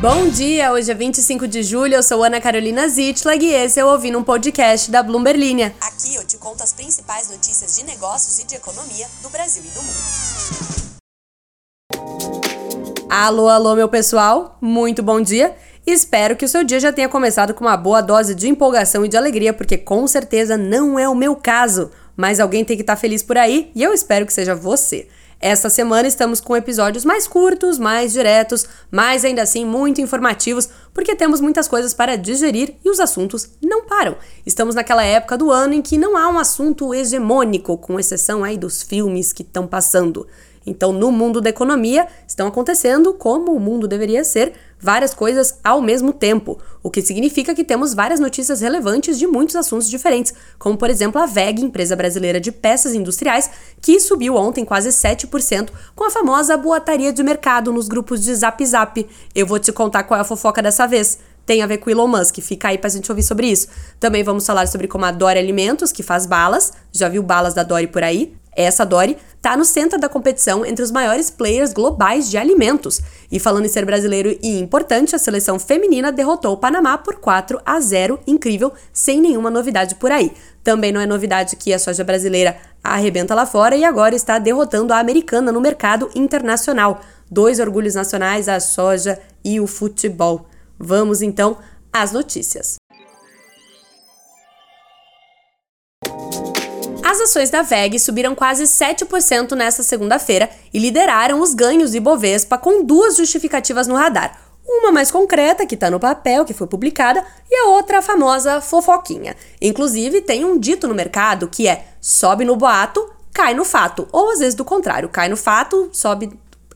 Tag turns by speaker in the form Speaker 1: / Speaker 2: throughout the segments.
Speaker 1: Bom dia, hoje é 25 de julho, eu sou Ana Carolina Zitlag e esse é o Ouvindo um Podcast da Bloomberg Linha.
Speaker 2: Aqui eu te conto as principais notícias de negócios e de economia do Brasil e do
Speaker 1: mundo. Alô, alô, meu pessoal, muito bom dia. Espero que o seu dia já tenha começado com uma boa dose de empolgação e de alegria, porque com certeza não é o meu caso. Mas alguém tem que estar feliz por aí e eu espero que seja você. Esta semana estamos com episódios mais curtos, mais diretos, mas ainda assim muito informativos, porque temos muitas coisas para digerir e os assuntos não param. Estamos naquela época do ano em que não há um assunto hegemônico, com exceção aí dos filmes que estão passando. Então, no mundo da economia, estão acontecendo como o mundo deveria ser, várias coisas ao mesmo tempo, o que significa que temos várias notícias relevantes de muitos assuntos diferentes, como por exemplo a VEG, empresa brasileira de peças industriais, que subiu ontem quase 7% com a famosa boataria de mercado nos grupos de Zap Zap. Eu vou te contar qual é a fofoca dessa vez tem a ver com Elon Musk. Fica aí pra gente ouvir sobre isso. Também vamos falar sobre como a Dory Alimentos, que faz balas, já viu balas da Dory por aí? Essa Dory está no centro da competição entre os maiores players globais de alimentos. E falando em ser brasileiro e importante, a seleção feminina derrotou o Panamá por 4 a 0, incrível, sem nenhuma novidade por aí. Também não é novidade que a soja brasileira arrebenta lá fora e agora está derrotando a americana no mercado internacional. Dois orgulhos nacionais, a soja e o futebol. Vamos então às notícias. As ações da VEG subiram quase 7% nesta segunda-feira e lideraram os ganhos de Bovespa com duas justificativas no radar. Uma mais concreta, que está no papel, que foi publicada, e a outra a famosa fofoquinha. Inclusive, tem um dito no mercado que é sobe no boato, cai no fato. Ou às vezes do contrário, cai no fato, sobe.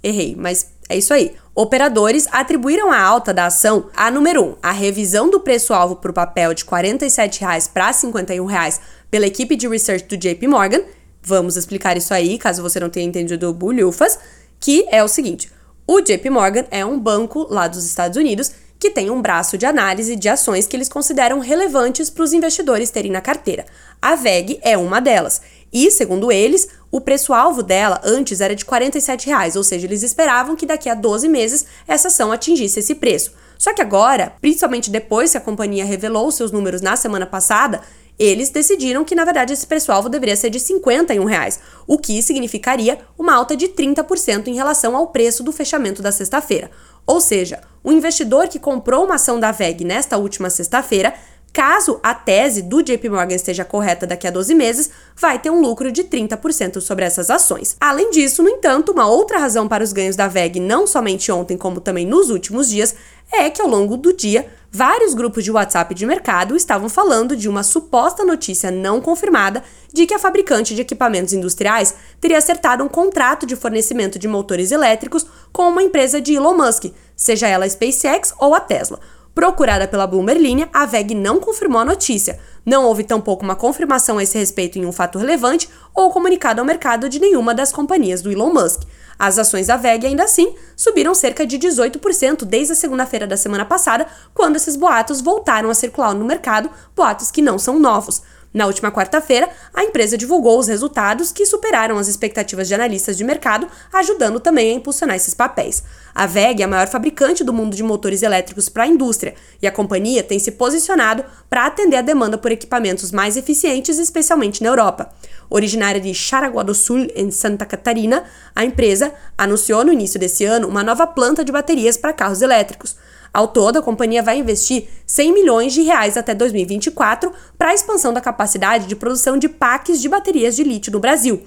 Speaker 1: Errei, mas é isso aí. Operadores atribuíram a alta da ação a número 1, um, a revisão do preço-alvo para o papel de R$ 47,00 para R$ 51,00 pela equipe de research do JP Morgan. Vamos explicar isso aí, caso você não tenha entendido bulhufas, que é o seguinte: o JP Morgan é um banco lá dos Estados Unidos que tem um braço de análise de ações que eles consideram relevantes para os investidores terem na carteira. A VEG é uma delas. E, segundo eles, o preço-alvo dela antes era de R$ 47,00, ou seja, eles esperavam que daqui a 12 meses essa ação atingisse esse preço. Só que agora, principalmente depois que a companhia revelou seus números na semana passada, eles decidiram que, na verdade, esse preço-alvo deveria ser de 51 reais, o que significaria uma alta de 30% em relação ao preço do fechamento da sexta-feira. Ou seja, o investidor que comprou uma ação da VEG nesta última sexta-feira Caso a tese do JP Morgan esteja correta daqui a 12 meses, vai ter um lucro de 30% sobre essas ações. Além disso, no entanto, uma outra razão para os ganhos da VEG, não somente ontem, como também nos últimos dias, é que ao longo do dia, vários grupos de WhatsApp de mercado estavam falando de uma suposta notícia não confirmada de que a fabricante de equipamentos industriais teria acertado um contrato de fornecimento de motores elétricos com uma empresa de Elon Musk, seja ela a SpaceX ou a Tesla. Procurada pela Bloomberg a VEG não confirmou a notícia. Não houve tampouco uma confirmação a esse respeito em um fato relevante ou comunicado ao mercado de nenhuma das companhias do Elon Musk. As ações da VEG, ainda assim, subiram cerca de 18% desde a segunda-feira da semana passada, quando esses boatos voltaram a circular no mercado, boatos que não são novos. Na última quarta-feira, a empresa divulgou os resultados que superaram as expectativas de analistas de mercado, ajudando também a impulsionar esses papéis. A VEG é a maior fabricante do mundo de motores elétricos para a indústria e a companhia tem se posicionado para atender a demanda por equipamentos mais eficientes, especialmente na Europa. Originária de Xaraguá do Sul, em Santa Catarina, a empresa anunciou no início desse ano uma nova planta de baterias para carros elétricos. Ao todo, a companhia vai investir 100 milhões de reais até 2024 para a expansão da capacidade de produção de packs de baterias de lítio no Brasil.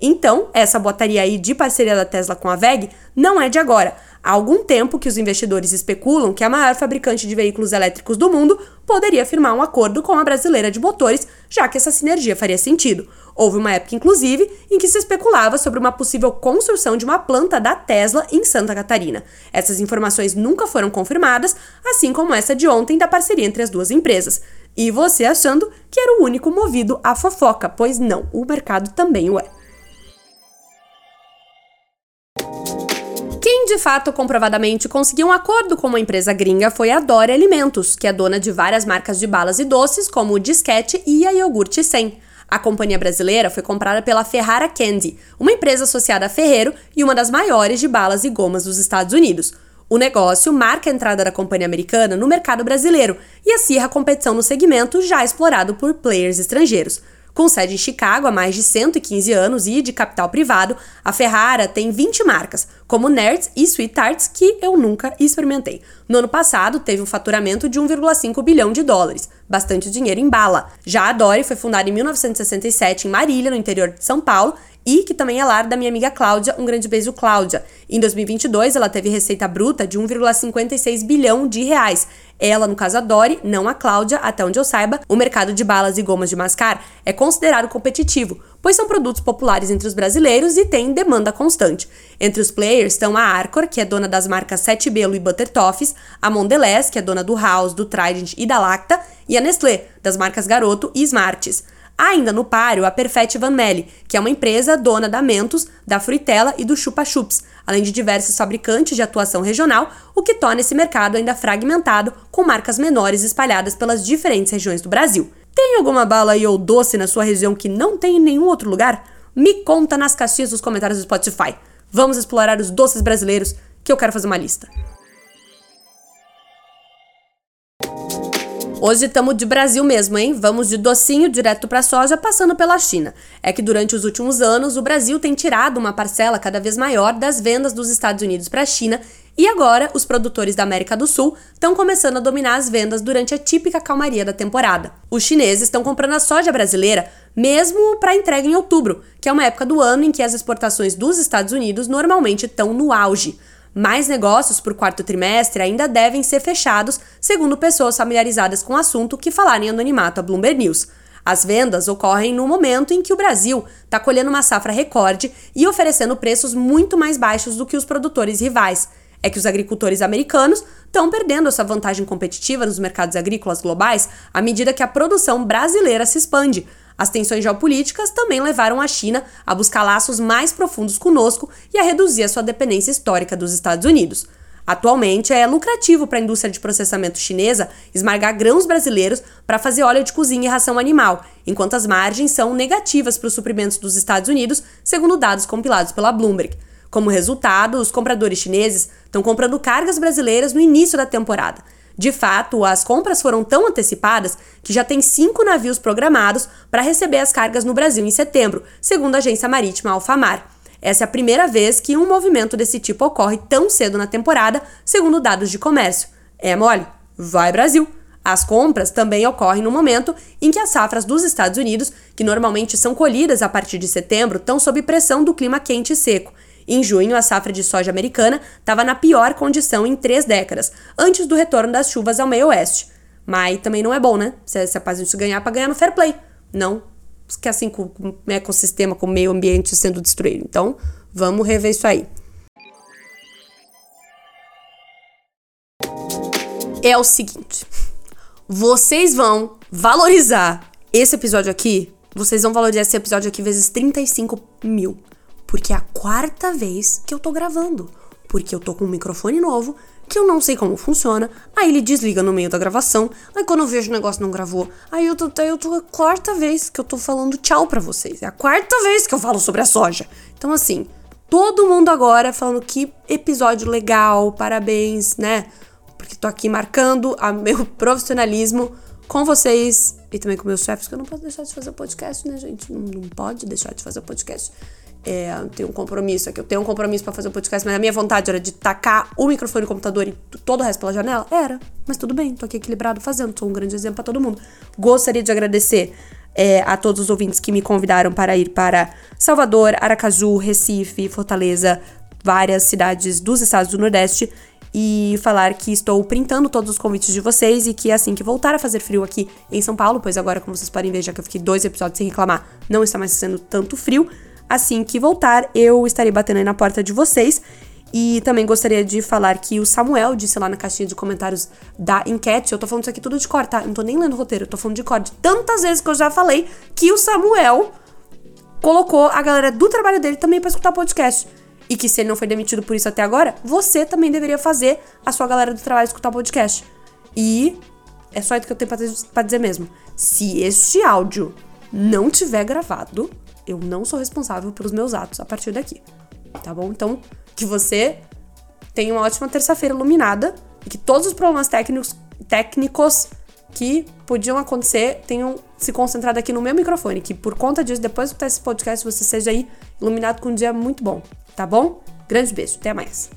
Speaker 1: Então, essa botaria aí de parceria da Tesla com a VEG não é de agora. Há algum tempo que os investidores especulam que a maior fabricante de veículos elétricos do mundo poderia firmar um acordo com a brasileira de motores, já que essa sinergia faria sentido. Houve uma época, inclusive, em que se especulava sobre uma possível construção de uma planta da Tesla em Santa Catarina. Essas informações nunca foram confirmadas, assim como essa de ontem da parceria entre as duas empresas. E você achando que era o único movido à fofoca, pois não, o mercado também o é. Fato comprovadamente conseguiu um acordo com uma empresa gringa foi a Dora Alimentos, que é dona de várias marcas de balas e doces, como o Disquete e a Iogurte 100. A companhia brasileira foi comprada pela Ferrara Candy, uma empresa associada a Ferreiro e uma das maiores de balas e gomas dos Estados Unidos. O negócio marca a entrada da companhia americana no mercado brasileiro e acirra a competição no segmento já explorado por players estrangeiros. Com sede em Chicago há mais de 115 anos e de capital privado, a Ferrara tem 20 marcas, como Nerds e Sweet Tarts, que eu nunca experimentei. No ano passado, teve um faturamento de 1,5 bilhão de dólares, bastante dinheiro em bala. Já a Dory foi fundada em 1967 em Marília, no interior de São Paulo, e que também é lar da minha amiga Cláudia, um grande beijo Cláudia. Em 2022, ela teve receita bruta de 1,56 bilhão de reais. Ela, no caso a Dori, não a Cláudia, até onde eu saiba, o mercado de balas e gomas de mascar é considerado competitivo, pois são produtos populares entre os brasileiros e têm demanda constante. Entre os players estão a Arcor, que é dona das marcas Sete Belo e Butter Toffees, a Mondelez, que é dona do House, do Trident e da Lacta, e a Nestlé, das marcas Garoto e Smarties. Ainda no páreo a Perfect Van Melle, que é uma empresa dona da Mentos, da Fruitella e do Chupa Chups, além de diversos fabricantes de atuação regional, o que torna esse mercado ainda fragmentado, com marcas menores espalhadas pelas diferentes regiões do Brasil. Tem alguma bala aí ou doce na sua região que não tem em nenhum outro lugar? Me conta nas caixinhas dos comentários do Spotify. Vamos explorar os doces brasileiros, que eu quero fazer uma lista. Hoje estamos de Brasil mesmo, hein? Vamos de docinho direto para soja, passando pela China. É que durante os últimos anos o Brasil tem tirado uma parcela cada vez maior das vendas dos Estados Unidos para a China e agora os produtores da América do Sul estão começando a dominar as vendas durante a típica calmaria da temporada. Os chineses estão comprando a soja brasileira mesmo para entrega em outubro, que é uma época do ano em que as exportações dos Estados Unidos normalmente estão no auge. Mais negócios por quarto trimestre ainda devem ser fechados, segundo pessoas familiarizadas com o assunto que falaram em anonimato a Bloomberg News. As vendas ocorrem no momento em que o Brasil está colhendo uma safra recorde e oferecendo preços muito mais baixos do que os produtores rivais. É que os agricultores americanos estão perdendo essa vantagem competitiva nos mercados agrícolas globais à medida que a produção brasileira se expande, as tensões geopolíticas também levaram a China a buscar laços mais profundos conosco e a reduzir a sua dependência histórica dos Estados Unidos. Atualmente é lucrativo para a indústria de processamento chinesa esmagar grãos brasileiros para fazer óleo de cozinha e ração animal, enquanto as margens são negativas para os suprimentos dos Estados Unidos, segundo dados compilados pela Bloomberg. Como resultado, os compradores chineses estão comprando cargas brasileiras no início da temporada. De fato, as compras foram tão antecipadas que já tem cinco navios programados para receber as cargas no Brasil em setembro, segundo a agência marítima Alfamar. Essa é a primeira vez que um movimento desse tipo ocorre tão cedo na temporada, segundo dados de comércio. É mole? Vai Brasil! As compras também ocorrem no momento em que as safras dos Estados Unidos, que normalmente são colhidas a partir de setembro, estão sob pressão do clima quente e seco. Em junho, a safra de soja americana estava na pior condição em três décadas, antes do retorno das chuvas ao meio oeste. Mas também não é bom, né? Se, se a gente ganhar para ganhar no fair play. Não que assim com o ecossistema, com o meio ambiente sendo destruído. Então, vamos rever isso aí. É o seguinte, vocês vão valorizar esse episódio aqui, vocês vão valorizar esse episódio aqui vezes 35 mil. Porque é a quarta vez que eu tô gravando. Porque eu tô com um microfone novo, que eu não sei como funciona. Aí ele desliga no meio da gravação. Aí quando eu vejo o negócio não gravou, aí eu tô, eu tô a quarta vez que eu tô falando tchau pra vocês. É a quarta vez que eu falo sobre a soja. Então, assim, todo mundo agora falando que episódio legal, parabéns, né? Porque tô aqui marcando o meu profissionalismo com vocês e também com meus chefes, que eu não posso deixar de fazer podcast, né, gente? Não, não pode deixar de fazer podcast é, tenho um compromisso aqui, eu tenho um compromisso para fazer o podcast, mas a minha vontade era de tacar o microfone no computador e todo o resto pela janela? Era. Mas tudo bem, tô aqui equilibrado fazendo, sou um grande exemplo para todo mundo. Gostaria de agradecer é, a todos os ouvintes que me convidaram para ir para Salvador, Aracaju, Recife, Fortaleza, várias cidades dos estados do Nordeste e falar que estou printando todos os convites de vocês e que assim que voltar a fazer frio aqui em São Paulo, pois agora, como vocês podem ver, já que eu fiquei dois episódios sem reclamar, não está mais sendo tanto frio, Assim que voltar, eu estarei batendo aí na porta de vocês. E também gostaria de falar que o Samuel disse lá na caixinha de comentários da enquete, eu tô falando isso aqui tudo de cor, tá? Não tô nem lendo roteiro, eu tô falando de cor. De tantas vezes que eu já falei que o Samuel colocou a galera do trabalho dele também para escutar podcast. E que se ele não foi demitido por isso até agora, você também deveria fazer a sua galera do trabalho escutar podcast. E é só isso que eu tenho pra dizer mesmo. Se este áudio não tiver gravado, eu não sou responsável pelos meus atos a partir daqui. Tá bom? Então, que você tenha uma ótima terça-feira iluminada e que todos os problemas técnicos, técnicos que podiam acontecer tenham se concentrado aqui no meu microfone. Que por conta disso, depois de esse podcast, você seja aí iluminado com um dia muito bom, tá bom? Grande beijo, até mais.